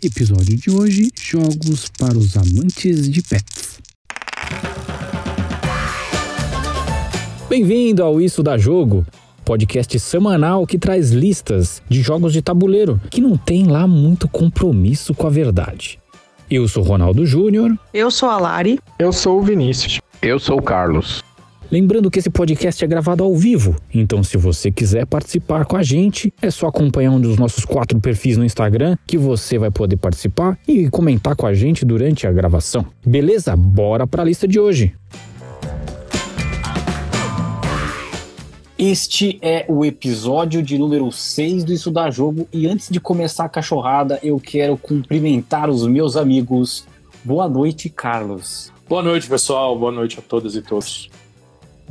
Episódio de hoje: Jogos para os amantes de pets. Bem-vindo ao Isso da Jogo, podcast semanal que traz listas de jogos de tabuleiro que não tem lá muito compromisso com a verdade. Eu sou Ronaldo Júnior. Eu sou a Lari. Eu sou o Vinícius. Eu sou o Carlos. Lembrando que esse podcast é gravado ao vivo, então se você quiser participar com a gente, é só acompanhar um dos nossos quatro perfis no Instagram que você vai poder participar e comentar com a gente durante a gravação. Beleza? Bora para a lista de hoje. Este é o episódio de número 6 do Isso da Jogo e antes de começar a cachorrada, eu quero cumprimentar os meus amigos. Boa noite, Carlos. Boa noite, pessoal. Boa noite a todas e todos.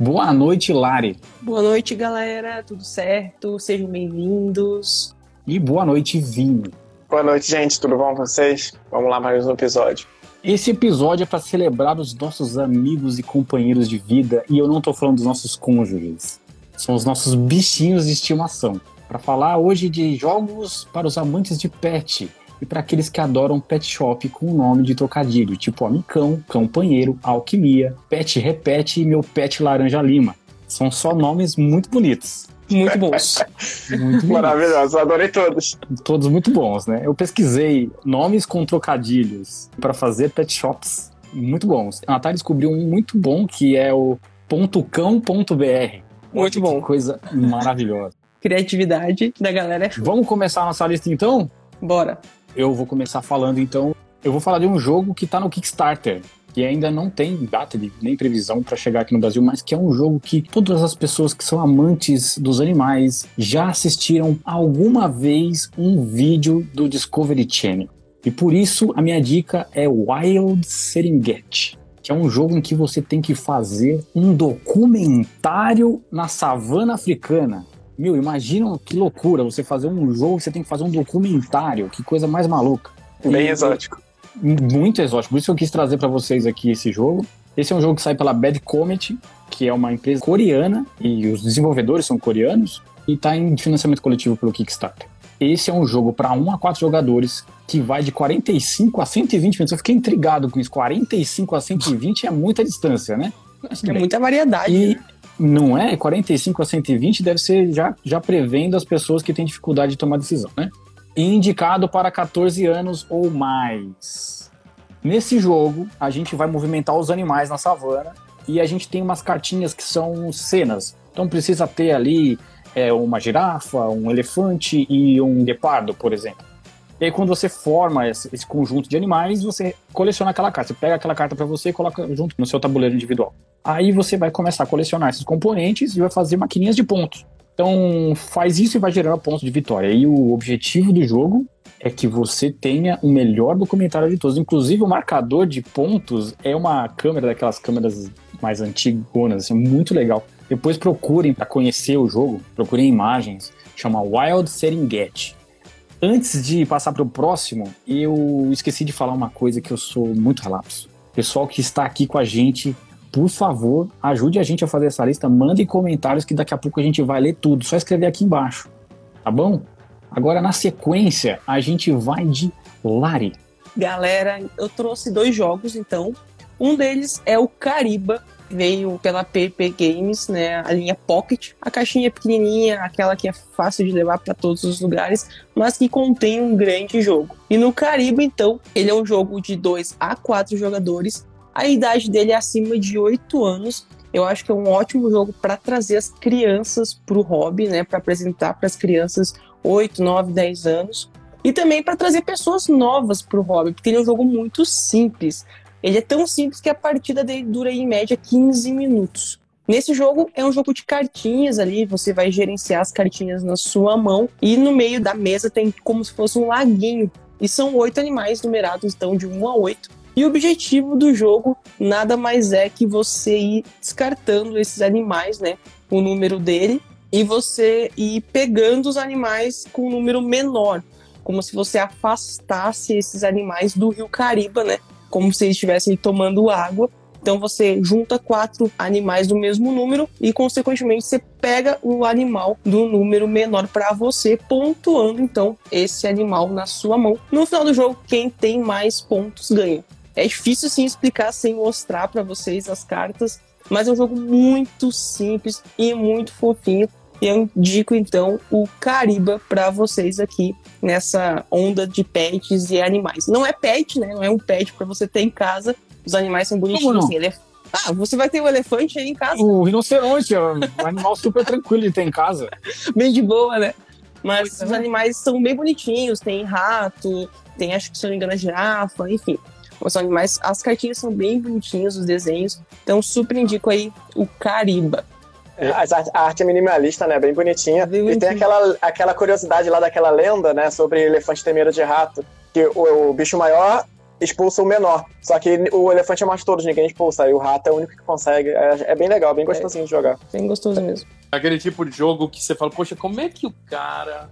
Boa noite, Lari. Boa noite, galera. Tudo certo? Sejam bem-vindos. E boa noite, Vinho. Boa noite, gente. Tudo bom com vocês? Vamos lá mais um episódio. Esse episódio é para celebrar os nossos amigos e companheiros de vida, e eu não tô falando dos nossos cônjuges. São os nossos bichinhos de estimação. Para falar hoje de jogos para os amantes de pet, e para aqueles que adoram pet shop com o nome de trocadilho, tipo Amicão, Campanheiro, Alquimia, Pet Repete e Meu Pet Laranja Lima. São só nomes muito bonitos. Muito bons. muito Maravilhosos, adorei todos. Todos muito bons, né? Eu pesquisei nomes com trocadilhos para fazer pet shops muito bons. A Natália descobriu um muito bom que é o .cão.br. Muito bom. Que coisa maravilhosa. Criatividade da galera. Vamos começar a nossa lista então? Bora eu vou começar falando então. Eu vou falar de um jogo que está no Kickstarter, que ainda não tem data de, nem previsão para chegar aqui no Brasil, mas que é um jogo que todas as pessoas que são amantes dos animais já assistiram alguma vez um vídeo do Discovery Channel. E por isso a minha dica é Wild Serengeti, que é um jogo em que você tem que fazer um documentário na savana africana. Meu, imagina que loucura você fazer um jogo, você tem que fazer um documentário, que coisa mais maluca. Bem e, exótico. Muito exótico. Por isso eu quis trazer para vocês aqui esse jogo. Esse é um jogo que sai pela Bad Comet, que é uma empresa coreana, e os desenvolvedores são coreanos, e está em financiamento coletivo pelo Kickstarter. Esse é um jogo para 1 a 4 jogadores que vai de 45 a 120 minutos. Eu fiquei intrigado com isso. 45 a 120 é muita distância, né? É muita variedade. E, né? Não é? 45 a 120 deve ser já, já prevendo as pessoas que têm dificuldade de tomar decisão, né? Indicado para 14 anos ou mais. Nesse jogo, a gente vai movimentar os animais na savana e a gente tem umas cartinhas que são cenas. Então precisa ter ali é, uma girafa, um elefante e um guepardo, por exemplo. E aí, quando você forma esse, esse, conjunto de animais, você coleciona aquela carta. Você pega aquela carta para você e coloca junto no seu tabuleiro individual. Aí você vai começar a colecionar esses componentes e vai fazer maquininhas de pontos. Então, faz isso e vai gerando pontos de vitória. E o objetivo do jogo é que você tenha o melhor documentário de todos. Inclusive, o marcador de pontos é uma câmera daquelas câmeras mais antigonas, assim, muito legal. Depois procurem para conhecer o jogo, procurem imagens. Chama Wild Serengeti. Antes de passar para o próximo, eu esqueci de falar uma coisa que eu sou muito relapso. Pessoal que está aqui com a gente, por favor, ajude a gente a fazer essa lista. Mande comentários que daqui a pouco a gente vai ler tudo. Só escrever aqui embaixo, tá bom? Agora, na sequência, a gente vai de Lari. Galera, eu trouxe dois jogos, então. Um deles é o Cariba, veio pela PP Games, né, a linha Pocket. A caixinha é pequenininha, aquela que é fácil de levar para todos os lugares, mas que contém um grande jogo. E no Caribe, então, ele é um jogo de 2 a 4 jogadores. A idade dele é acima de 8 anos. Eu acho que é um ótimo jogo para trazer as crianças para o hobby, né, para apresentar para as crianças 8, 9, 10 anos. E também para trazer pessoas novas para o hobby, porque ele é um jogo muito simples. Ele é tão simples que a partida dele dura em média 15 minutos. Nesse jogo é um jogo de cartinhas ali, você vai gerenciar as cartinhas na sua mão e no meio da mesa tem como se fosse um laguinho. E são oito animais numerados, então de 1 a 8. E o objetivo do jogo nada mais é que você ir descartando esses animais, né? O número dele, e você ir pegando os animais com um número menor. Como se você afastasse esses animais do rio Cariba, né? Como se eles estivessem tomando água Então você junta quatro animais do mesmo número e, consequentemente, você pega o animal do número menor para você, pontuando então esse animal na sua mão. No final do jogo, quem tem mais pontos ganha. É difícil sim explicar sem mostrar para vocês as cartas, mas é um jogo muito simples e muito fofinho. E eu indico então o Cariba para vocês aqui nessa onda de pets e animais. Não é pet, né? Não é um pet para você ter em casa, os animais são bonitinhos. Assim, elef... Ah, você vai ter um elefante aí em casa. O rinoceronte é um animal super tranquilo de ter em casa. bem de boa, né? Mas os animais são bem bonitinhos. Tem rato, tem, acho que se não me engano, a girafa, enfim. Os animais, as cartinhas são bem bonitinhas, os desenhos. Então, super indico aí o Cariba. É, a arte é minimalista, né? Bem bonitinha. Bem e tem aquela, aquela curiosidade lá daquela lenda, né? Sobre elefante ter medo de rato. Que o, o bicho maior expulsa o menor. Só que o elefante é mais todos, ninguém expulsa. E o rato é o único que consegue. É, é bem legal, bem gostosinho é, de jogar. Bem gostoso mesmo. Aquele tipo de jogo que você fala, poxa, como é que o cara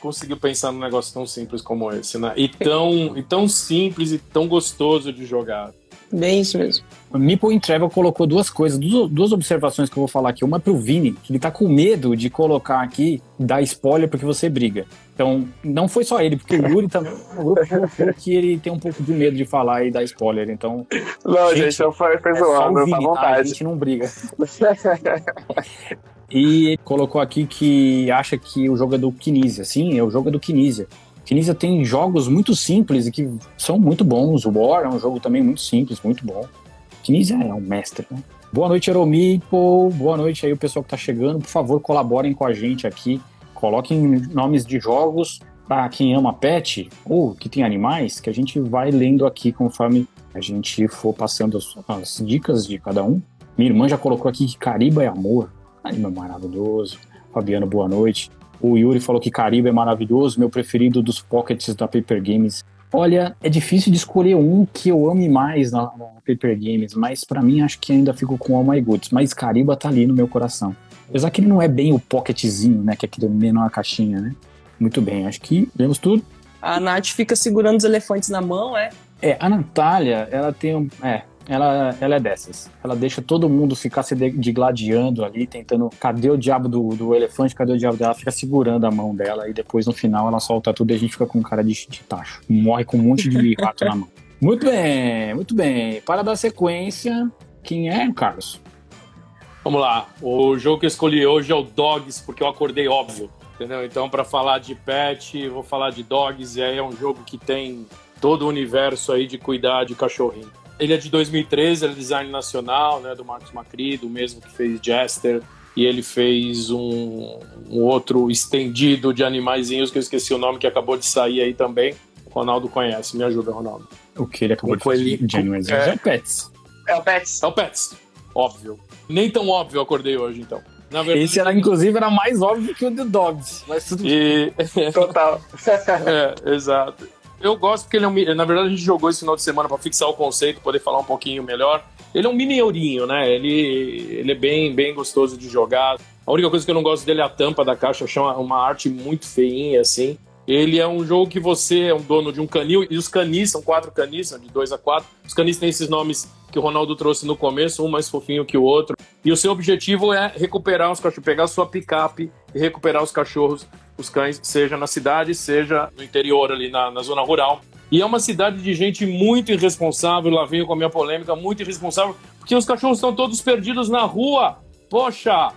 conseguiu pensar num negócio tão simples como esse, né? E tão, e tão simples e tão gostoso de jogar. Bem isso mesmo. O Meeple in Travel colocou duas coisas, duas observações que eu vou falar aqui. Uma é pro Vini, que ele tá com medo de colocar aqui, dar spoiler porque você briga. Então, não foi só ele, porque o Yuri também o grupo que ele tem um pouco de medo de falar e dar spoiler. Então. Não, gente, gente eu foi, foi é zoando, Vini, tá vontade. Tá? A gente não briga. e colocou aqui que acha que o jogo é do Kinesia. Sim, é o jogo é do Kinesia. Kinesia tem jogos muito simples e que são muito bons. O War é um jogo também muito simples, muito bom. Kinesia é um mestre, né? Boa noite, Eromipo. Boa noite aí o pessoal que tá chegando. Por favor, colaborem com a gente aqui. Coloquem nomes de jogos para quem ama pet ou que tem animais, que a gente vai lendo aqui conforme a gente for passando as, as dicas de cada um. Minha irmã já colocou aqui que Cariba é amor. Cariba é maravilhoso. Fabiano, boa noite. O Yuri falou que Caribe é maravilhoso, meu preferido dos pockets da Paper Games. Olha, é difícil de escolher um que eu ame mais na, na Paper Games, mas para mim acho que ainda fico com All My Goods. Mas Cariba tá ali no meu coração. Apesar que ele não é bem o pocketzinho, né? Que é aquele menor caixinha, né? Muito bem, acho que vemos tudo. A Nath fica segurando os elefantes na mão, é? É, a Natália, ela tem um. É, ela, ela é dessas. Ela deixa todo mundo ficar se digladiando ali, tentando. Cadê o diabo do, do elefante? Cadê o diabo dela? Fica segurando a mão dela e depois no final ela solta tudo e a gente fica com cara de, de tacho. Morre com um monte de rato na mão. Muito bem, muito bem. Para dar sequência, quem é, Carlos? Vamos lá. O jogo que eu escolhi hoje é o Dogs, porque eu acordei óbvio. Entendeu? Então, para falar de pet, vou falar de Dogs, e aí é um jogo que tem todo o universo aí de cuidar de cachorrinho. Ele é de 2013, ele é design nacional, né, do Marcos Macri, do mesmo que fez Jester, e ele fez um, um outro estendido de animaizinhos que eu esqueci o nome, que acabou de sair aí também. O Ronaldo conhece, me ajuda, Ronaldo. O que ele acabou de fazer? Genuine é, é o Pets. É o Pets. É o Pets, óbvio. Nem tão óbvio eu acordei hoje, então. Verdade, Esse era, inclusive, era mais óbvio que o The Dogs, mas tudo e... Total. é, exato. Eu gosto porque ele é um. Na verdade, a gente jogou esse final de semana para fixar o conceito, poder falar um pouquinho melhor. Ele é um mini eurinho, né? Ele, ele é bem, bem gostoso de jogar. A única coisa que eu não gosto dele é a tampa da caixa, eu uma, uma arte muito feinha, assim. Ele é um jogo que você é um dono de um canil, e os canis são quatro canis, são de dois a quatro. Os canis têm esses nomes que o Ronaldo trouxe no começo, um mais fofinho que o outro. E o seu objetivo é recuperar os cachorros, pegar a sua picape e recuperar os cachorros os cães, seja na cidade, seja no interior, ali na, na zona rural. E é uma cidade de gente muito irresponsável, lá venho com a minha polêmica, muito irresponsável, porque os cachorros estão todos perdidos na rua. Poxa,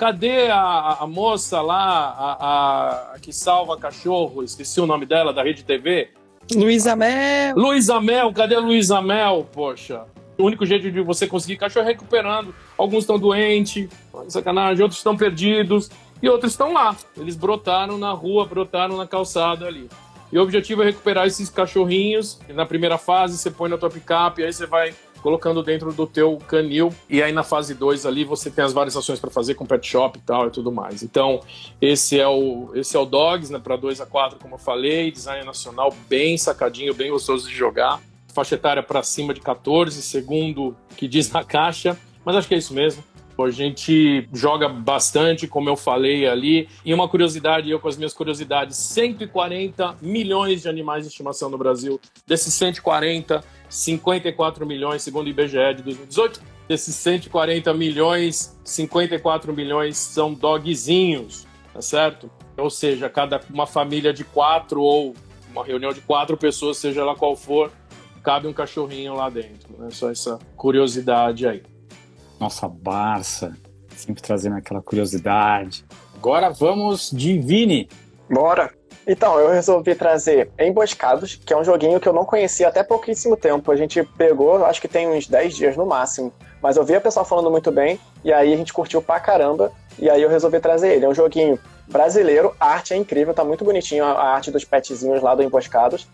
cadê a, a moça lá, a, a, que salva cachorro? Esqueci o nome dela, da Rede TV. Luísa Mel. Luísa Mel, cadê a Luísa Mel? Poxa. O único jeito de você conseguir cachorro é recuperando. Alguns estão doentes, sacanagem, outros estão perdidos e outros estão lá. Eles brotaram na rua, brotaram na calçada ali. E o objetivo é recuperar esses cachorrinhos. Na primeira fase, você põe na tua picape, aí você vai colocando dentro do teu canil. E aí na fase 2 ali você tem as várias ações para fazer com pet shop e tal e tudo mais. Então, esse é o esse é o Dogs, né, para 2 a 4, como eu falei, design nacional bem sacadinho, bem gostoso de jogar. Faixa etária para cima de 14, segundo que diz na caixa, mas acho que é isso mesmo. A gente joga bastante, como eu falei ali. E uma curiosidade, eu com as minhas curiosidades: 140 milhões de animais de estimação no Brasil. Desses 140, 54 milhões, segundo o IBGE de 2018. Desses 140 milhões, 54 milhões são dogzinhos, tá certo? Ou seja, cada uma família de quatro ou uma reunião de quatro pessoas, seja lá qual for, cabe um cachorrinho lá dentro. Né? Só essa curiosidade aí. Nossa, Barça, sempre trazendo aquela curiosidade. Agora vamos de Vini. Bora! Então, eu resolvi trazer Emboscados, que é um joguinho que eu não conhecia até pouquíssimo tempo. A gente pegou, acho que tem uns 10 dias no máximo. Mas eu vi a pessoa falando muito bem, e aí a gente curtiu pra caramba, e aí eu resolvi trazer ele. É um joguinho brasileiro, a arte é incrível, tá muito bonitinho a arte dos petzinhos lá do Emboscados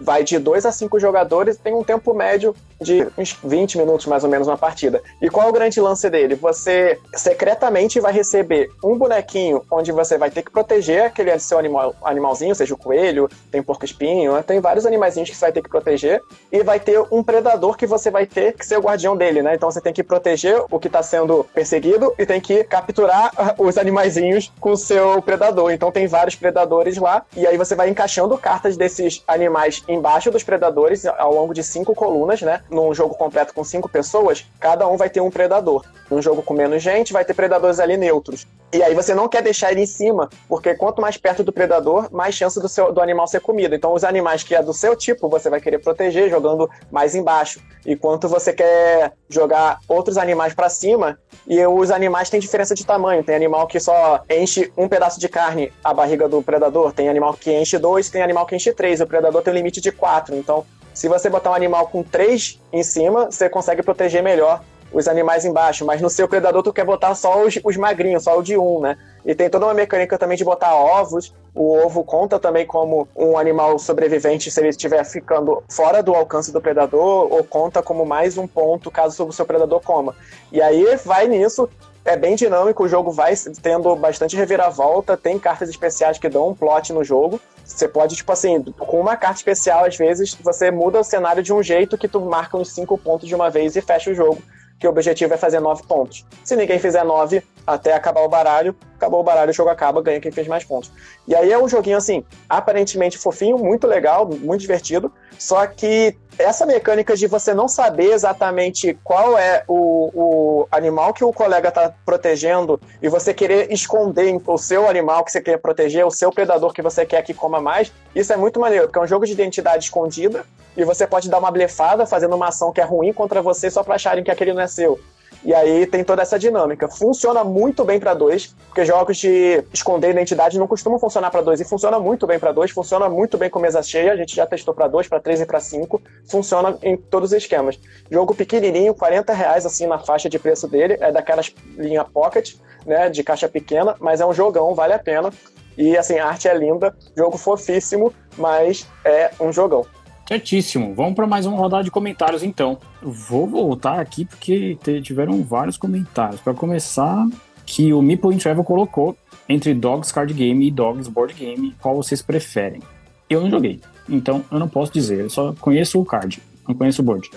vai de 2 a 5 jogadores tem um tempo médio de uns 20 minutos mais ou menos uma partida. E qual é o grande lance dele? Você secretamente vai receber um bonequinho onde você vai ter que proteger aquele seu animal, animalzinho, seja o coelho, tem porco-espinho, né? tem vários animaizinhos que você vai ter que proteger, e vai ter um predador que você vai ter que ser o guardião dele, né? Então você tem que proteger o que está sendo perseguido e tem que capturar os animaizinhos com o seu predador. Então tem vários predadores lá, e aí você vai encaixando cartas desses animais embaixo dos predadores ao longo de cinco colunas, né? Num jogo completo com cinco pessoas, cada um vai ter um predador. Num jogo com menos gente, vai ter predadores ali neutros. E aí você não quer deixar ele em cima, porque quanto mais perto do predador, mais chance do, seu, do animal ser comido. Então os animais que é do seu tipo, você vai querer proteger jogando mais embaixo. Enquanto você quer jogar outros animais para cima, e os animais têm diferença de tamanho. Tem animal que só enche um pedaço de carne a barriga do predador, tem animal que enche dois, tem animal que enche três. O predador tem um limite de quatro. Então, se você botar um animal com três em cima, você consegue proteger melhor os animais embaixo, mas no seu predador tu quer botar só os, os magrinhos, só o de um, né? E tem toda uma mecânica também de botar ovos. O ovo conta também como um animal sobrevivente se ele estiver ficando fora do alcance do predador, ou conta como mais um ponto caso o seu predador coma. E aí vai nisso, é bem dinâmico, o jogo vai tendo bastante reviravolta, tem cartas especiais que dão um plot no jogo. Você pode, tipo assim, com uma carta especial, às vezes, você muda o cenário de um jeito que tu marca uns cinco pontos de uma vez e fecha o jogo que o objetivo é fazer nove pontos. Se ninguém fizer nove até acabar o baralho, acabou o baralho, o jogo acaba, ganha quem fez mais pontos. E aí é um joguinho assim, aparentemente fofinho, muito legal, muito divertido, só que essa mecânica de você não saber exatamente qual é o, o animal que o colega está protegendo e você querer esconder o seu animal que você quer proteger, o seu predador que você quer que coma mais, isso é muito maneiro, porque é um jogo de identidade escondida e você pode dar uma blefada fazendo uma ação que é ruim contra você só para acharem que aquele não é seu. E aí tem toda essa dinâmica. Funciona muito bem para dois, porque jogos de esconder identidade não costumam funcionar para dois e funciona muito bem para dois, funciona muito bem com mesa cheia. A gente já testou para dois, para três e para cinco. Funciona em todos os esquemas. Jogo pequenininho, 40 reais assim na faixa de preço dele, é daquelas linha pocket, né, de caixa pequena, mas é um jogão, vale a pena. E assim, a arte é linda, jogo fofíssimo, mas é um jogão. Certíssimo. Vamos para mais uma rodada de comentários, então. Vou voltar aqui porque tiveram vários comentários. Para começar, que o Meeple in Travel colocou entre Dogs Card Game e Dogs Board Game, qual vocês preferem? Eu não joguei, então eu não posso dizer. Eu só conheço o card, não conheço o board.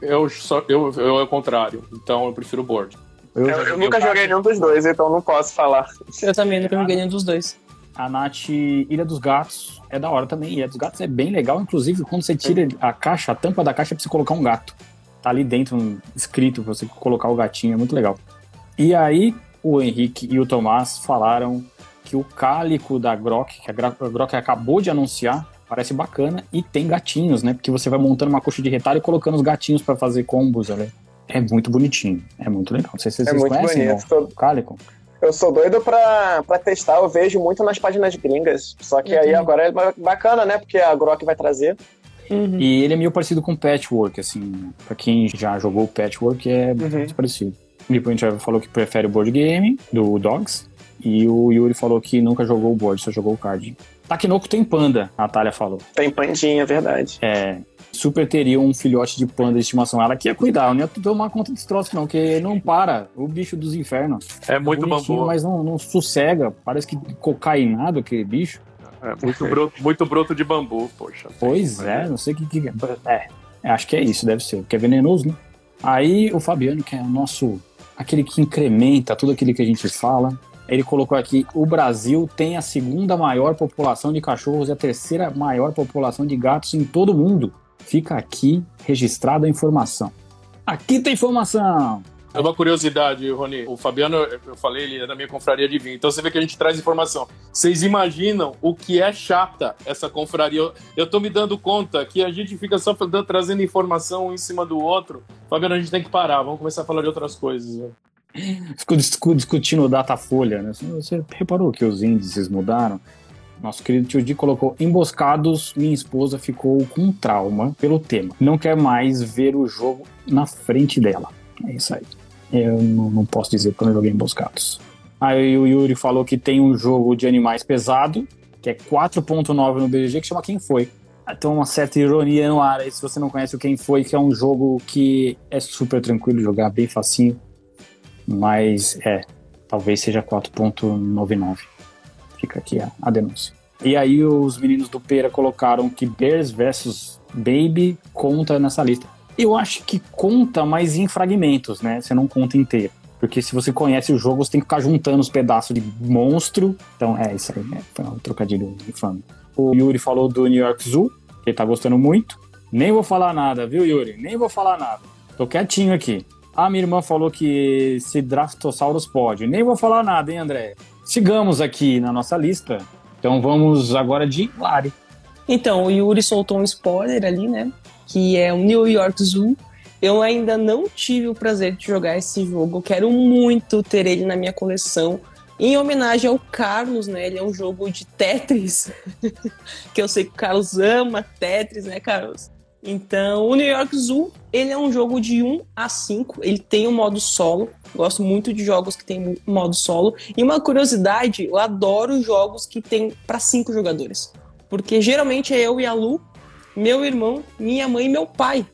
Eu só eu, eu é o contrário, então eu prefiro o board. Eu, eu, eu nunca joguei nenhum dos dois, então não posso falar. Eu também nunca joguei nenhum dos dois. A Nath Ilha dos Gatos é da hora também. Ilha dos Gatos é bem legal, inclusive quando você tira a caixa, a tampa da caixa é pra você colocar um gato. Tá ali dentro, escrito pra você colocar o gatinho, é muito legal. E aí, o Henrique e o Tomás falaram que o cálico da Grok, que a Grok acabou de anunciar, parece bacana e tem gatinhos, né? Porque você vai montando uma coxa de retalho e colocando os gatinhos para fazer combos ali. É muito bonitinho, é muito legal. Não sei se vocês é conhecem bonito. o cálico. Eu sou doido pra, pra testar, eu vejo muito nas páginas gringas. Só que aí agora é bacana, né? Porque a Grok vai trazer. Uhum. E ele é meio parecido com Patchwork, assim. Pra quem já jogou Patchwork, é uhum. muito parecido. O Nippon falou que prefere o board game do Dogs. E o Yuri falou que nunca jogou o board, só jogou o card. Takinoko tem panda, a Natália falou. Tem pandinha, é verdade. É super teria um filhote de panda de estimação. Ela que ia cuidar, não ia tomar conta desse troço, não, porque não para. O bicho dos infernos. É muito bambu. Mas não, não sossega. Parece que cocainado aquele bicho. É muito broto, muito broto de bambu, poxa. Pois é, não sei o que, que. É, acho que é isso, deve ser. Porque é venenoso, né? Aí o Fabiano, que é o nosso aquele que incrementa tudo aquilo que a gente fala. Ele colocou aqui: o Brasil tem a segunda maior população de cachorros e a terceira maior população de gatos em todo o mundo. Fica aqui registrada a informação. Aqui tem informação! É uma curiosidade, Rony. O Fabiano, eu falei, ele é da minha confraria de vinho. Então você vê que a gente traz informação. Vocês imaginam o que é chata essa confraria? Eu, tô me dando conta que a gente fica só trazendo informação um em cima do outro. Fabiano, a gente tem que parar. Vamos começar a falar de outras coisas. Né? Ficou discutindo o Datafolha, né? Você reparou que os índices mudaram? Nosso querido tio Di colocou emboscados, minha esposa ficou com trauma pelo tema. Não quer mais ver o jogo na frente dela. É isso aí. Eu não, posso dizer que eu não joguei emboscados. Aí o Yuri falou que tem um jogo de animais pesado, que é 4.9 no BGG, que chama Quem Foi. Tem uma certa ironia no ar aí, se você não conhece o Quem Foi, que é um jogo que é super tranquilo jogar, bem facinho. Mas é, talvez seja 4.99. Fica aqui a, a denúncia. E aí os meninos do Pera colocaram que Bears vs Baby conta nessa lista. Eu acho que conta, mas em fragmentos, né? Você não conta inteiro. Porque se você conhece o jogo, você tem que ficar juntando os pedaços de monstro. Então, é isso aí, né? Foi um trocadilho infame. O Yuri falou do New York Zoo, que ele tá gostando muito. Nem vou falar nada, viu, Yuri? Nem vou falar nada. Tô quietinho aqui. A minha irmã falou que se Draftosaurus pode. Nem vou falar nada, hein, André? Sigamos aqui na nossa lista. Então vamos agora de Lari. Então, o Yuri soltou um spoiler ali, né? Que é o New York Zoo. Eu ainda não tive o prazer de jogar esse jogo. quero muito ter ele na minha coleção. Em homenagem ao Carlos, né? Ele é um jogo de Tetris. que eu sei que o Carlos ama Tetris, né, Carlos? Então, o New York Zoo, ele é um jogo de 1 a 5, ele tem um modo solo. Gosto muito de jogos que tem modo solo. E uma curiosidade, eu adoro jogos que tem para cinco jogadores. Porque geralmente é eu e a Lu, meu irmão, minha mãe e meu pai.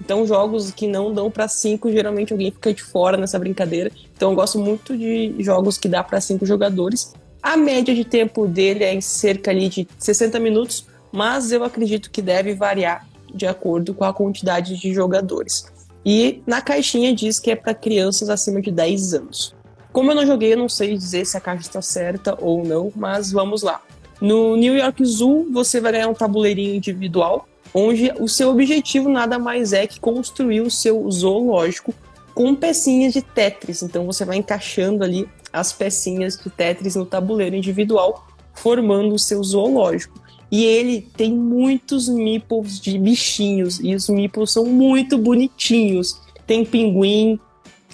Então, jogos que não dão para cinco, geralmente alguém fica de fora nessa brincadeira. Então, eu gosto muito de jogos que dá para cinco jogadores. A média de tempo dele é em cerca ali de 60 minutos, mas eu acredito que deve variar de acordo com a quantidade de jogadores. E na caixinha diz que é para crianças acima de 10 anos. Como eu não joguei, eu não sei dizer se a caixa está certa ou não, mas vamos lá. No New York Zoo, você vai ganhar um tabuleirinho individual, onde o seu objetivo nada mais é que construir o seu zoológico com pecinhas de Tetris. Então você vai encaixando ali as pecinhas de Tetris no tabuleiro individual, formando o seu zoológico. E ele tem muitos meeples de bichinhos. E os meeples são muito bonitinhos. Tem pinguim.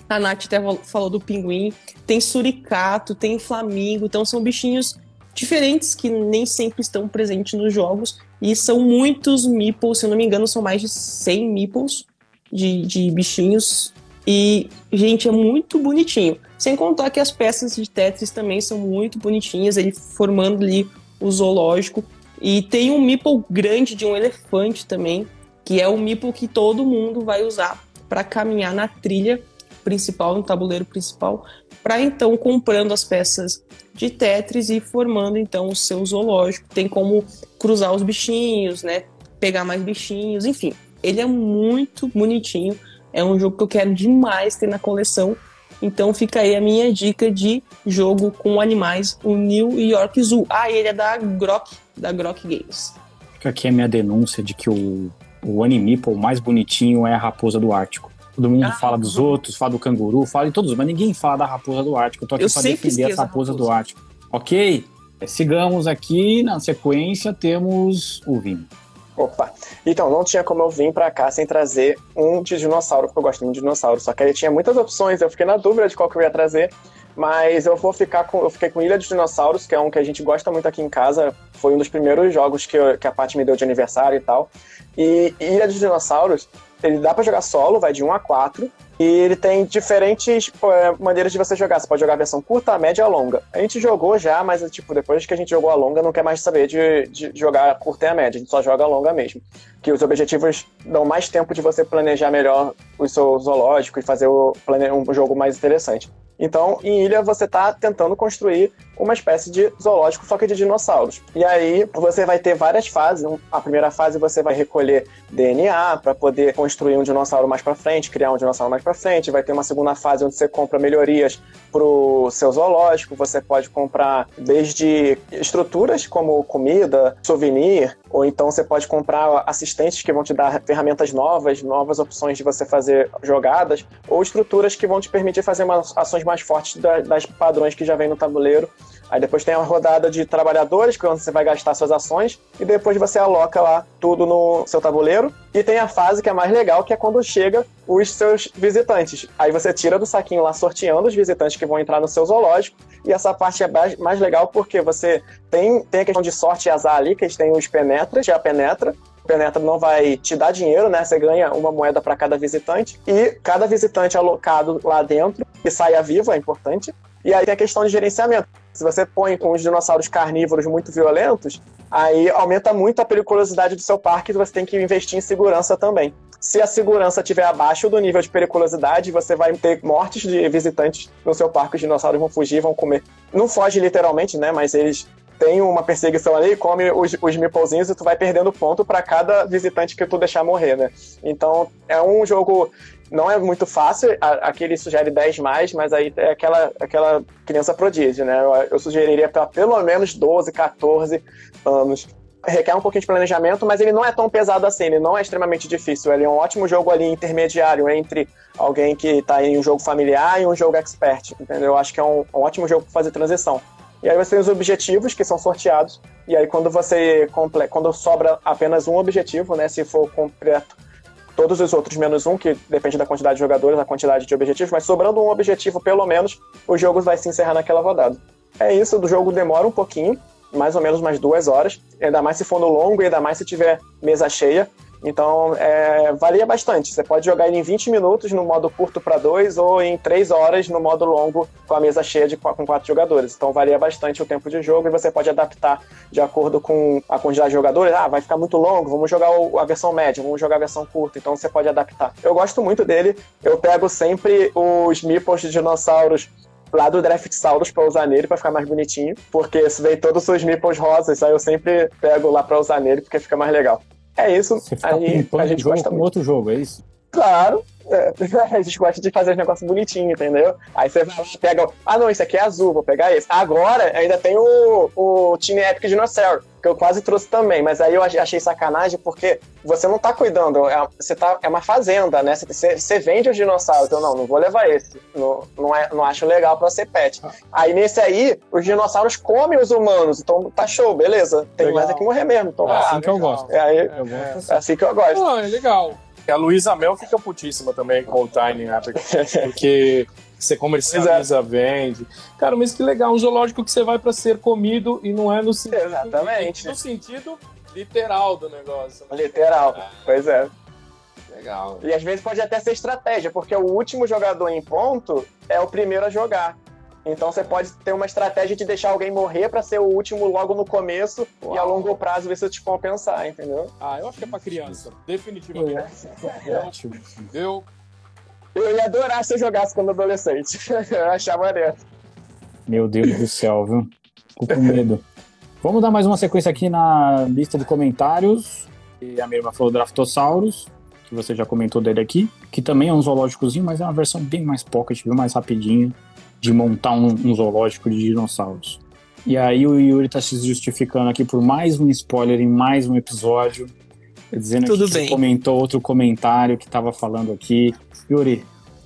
A Nath até falou do pinguim. Tem suricato, tem flamingo. Então são bichinhos diferentes que nem sempre estão presentes nos jogos. E são muitos meeples. Se eu não me engano, são mais de 100 meeples de, de bichinhos. E, gente, é muito bonitinho. Sem contar que as peças de Tetris também são muito bonitinhas, ele formando ali o zoológico. E tem um meeple grande de um elefante também, que é o meeple que todo mundo vai usar para caminhar na trilha principal, no tabuleiro principal, para então comprando as peças de Tetris e formando então o seu zoológico. Tem como cruzar os bichinhos, né? Pegar mais bichinhos, enfim. Ele é muito bonitinho. É um jogo que eu quero demais ter na coleção. Então fica aí a minha dica de jogo com animais, o New York Zoo. Ah, ele é da Grok da Grok Games. Fica aqui a minha denúncia de que o, o Animeeple mais bonitinho é a raposa do Ártico. Todo mundo ah, fala dos outros, fala do canguru, fala de todos, mas ninguém fala da raposa do Ártico. Eu tô aqui eu pra defender essa raposa, raposa do Ártico. Ok? Sigamos aqui, na sequência temos o vinho. Opa, então não tinha como eu vir para cá sem trazer um de dinossauro, porque eu gosto muito de dinossauro, só que ele tinha muitas opções, eu fiquei na dúvida de qual que eu ia trazer, mas eu vou ficar com. Eu fiquei com Ilha dos Dinossauros, que é um que a gente gosta muito aqui em casa. Foi um dos primeiros jogos que, eu, que a Paty me deu de aniversário e tal. E Ilha dos Dinossauros, ele dá para jogar solo, vai de 1 a 4. E ele tem diferentes é, maneiras de você jogar. Você pode jogar a versão curta, média e longa. A gente jogou já, mas tipo, depois que a gente jogou a longa, não quer mais saber de, de jogar a curta e a média. A gente só joga a longa mesmo. Que os objetivos dão mais tempo de você planejar melhor o seu zoológico e fazer o, um jogo mais interessante. Então, em ilha, você está tentando construir uma espécie de zoológico, só que de dinossauros. E aí você vai ter várias fases. A primeira fase você vai recolher DNA para poder construir um dinossauro mais para frente, criar um dinossauro mais para frente. Vai ter uma segunda fase onde você compra melhorias pro seu zoológico. Você pode comprar desde estruturas como comida, souvenir, ou então você pode comprar assistentes que vão te dar ferramentas novas, novas opções de você fazer jogadas, ou estruturas que vão te permitir fazer ações mais fortes das padrões que já vem no tabuleiro. Aí depois tem a rodada de trabalhadores, que é onde você vai gastar suas ações, e depois você aloca lá tudo no seu tabuleiro. E tem a fase que é mais legal, que é quando chega os seus visitantes. Aí você tira do saquinho lá sorteando os visitantes que vão entrar no seu zoológico. E essa parte é mais legal porque você tem, tem a questão de sorte e azar ali, que eles têm os penetras, já penetra, Penetra não vai te dar dinheiro, né? Você ganha uma moeda para cada visitante e cada visitante alocado lá dentro que saia vivo é importante. E aí tem a questão de gerenciamento. Se você põe com os dinossauros carnívoros muito violentos, aí aumenta muito a periculosidade do seu parque e você tem que investir em segurança também. Se a segurança estiver abaixo do nível de periculosidade, você vai ter mortes de visitantes no seu parque, os dinossauros vão fugir, vão comer. Não foge literalmente, né? Mas eles tem uma perseguição ali, come os, os meeplezinhos e tu vai perdendo ponto para cada visitante que tu deixar morrer, né? Então é um jogo. Não é muito fácil, aqui ele sugere 10 mais, mas aí é aquela, aquela criança prodígio, né? Eu, eu sugeriria para pelo menos 12, 14 anos requer um pouquinho de planejamento, mas ele não é tão pesado assim, ele não é extremamente difícil. Ele é um ótimo jogo ali intermediário entre alguém que está em um jogo familiar e um jogo expert, entendeu? Eu acho que é um, um ótimo jogo para fazer transição. E aí você tem os objetivos que são sorteados. E aí quando você quando sobra apenas um objetivo, né, se for completo todos os outros menos um, que depende da quantidade de jogadores, a quantidade de objetivos, mas sobrando um objetivo pelo menos, o jogo vai se encerrar naquela rodada. É isso, o jogo demora um pouquinho, mais ou menos umas duas horas, ainda mais se for no longo e ainda mais se tiver mesa cheia. Então, é, varia bastante. Você pode jogar ele em 20 minutos no modo curto para dois ou em 3 horas no modo longo com a mesa cheia de, com quatro jogadores. Então, varia bastante o tempo de jogo e você pode adaptar de acordo com a quantidade de jogadores. Ah, vai ficar muito longo, vamos jogar a versão média, vamos jogar a versão curta. Então, você pode adaptar. Eu gosto muito dele. Eu pego sempre os meeples de dinossauros lá do Draft Saurus pra usar nele, pra ficar mais bonitinho. Porque se vem todos os meeples rosas, aí eu sempre pego lá pra usar nele, porque fica mais legal. É isso. Você fica aí, a gente gosta muito. outro jogo, é isso? Claro. É, a gente gosta de fazer um negócio bonitinho, entendeu? Aí você vai pega. Ah, não, isso aqui é azul, vou pegar esse. Agora ainda tem o, o Team Epic Dinossauro, que eu quase trouxe também, mas aí eu achei sacanagem porque você não tá cuidando, é, você tá, é uma fazenda, né? Você, você vende os dinossauros, então não, não vou levar esse. Não, não, é, não acho legal pra ser pet. Ah. Aí nesse aí, os dinossauros comem os humanos, então tá show, beleza. Tem legal. mais é que morrer mesmo. Então, é assim ah, que eu gosto. É, aí, eu gosto é, assim que eu gosto. Ah, é legal. A Luísa Mel fica putíssima também com o Tiny Epic, porque você comercializa, vende. Cara, mas que legal, um zoológico que você vai para ser comido e não é no sentido, Exatamente. no sentido literal do negócio. Né? Literal, ah, pois é. Legal. E às vezes pode até ser estratégia, porque o último jogador em ponto é o primeiro a jogar. Então você pode ter uma estratégia de deixar alguém morrer para ser o último logo no começo Uau. e a longo prazo ver se te compensar, entendeu? Ah, eu acho que é pra criança, definitivamente. É. Ótimo. Eu... eu ia adorar se eu jogasse quando adolescente. eu achava maneiro. Meu Deus do céu, viu? Fico com medo. Vamos dar mais uma sequência aqui na lista de comentários. E a minha irmã falou Draftosaurus, que você já comentou dele aqui, que também é um zoológicozinho, mas é uma versão bem mais pocket, bem mais rapidinho de montar um, um zoológico de dinossauros. E aí o Yuri tá se justificando aqui por mais um spoiler em mais um episódio, dizendo Tudo que bem. comentou outro comentário que tava falando aqui. Yuri,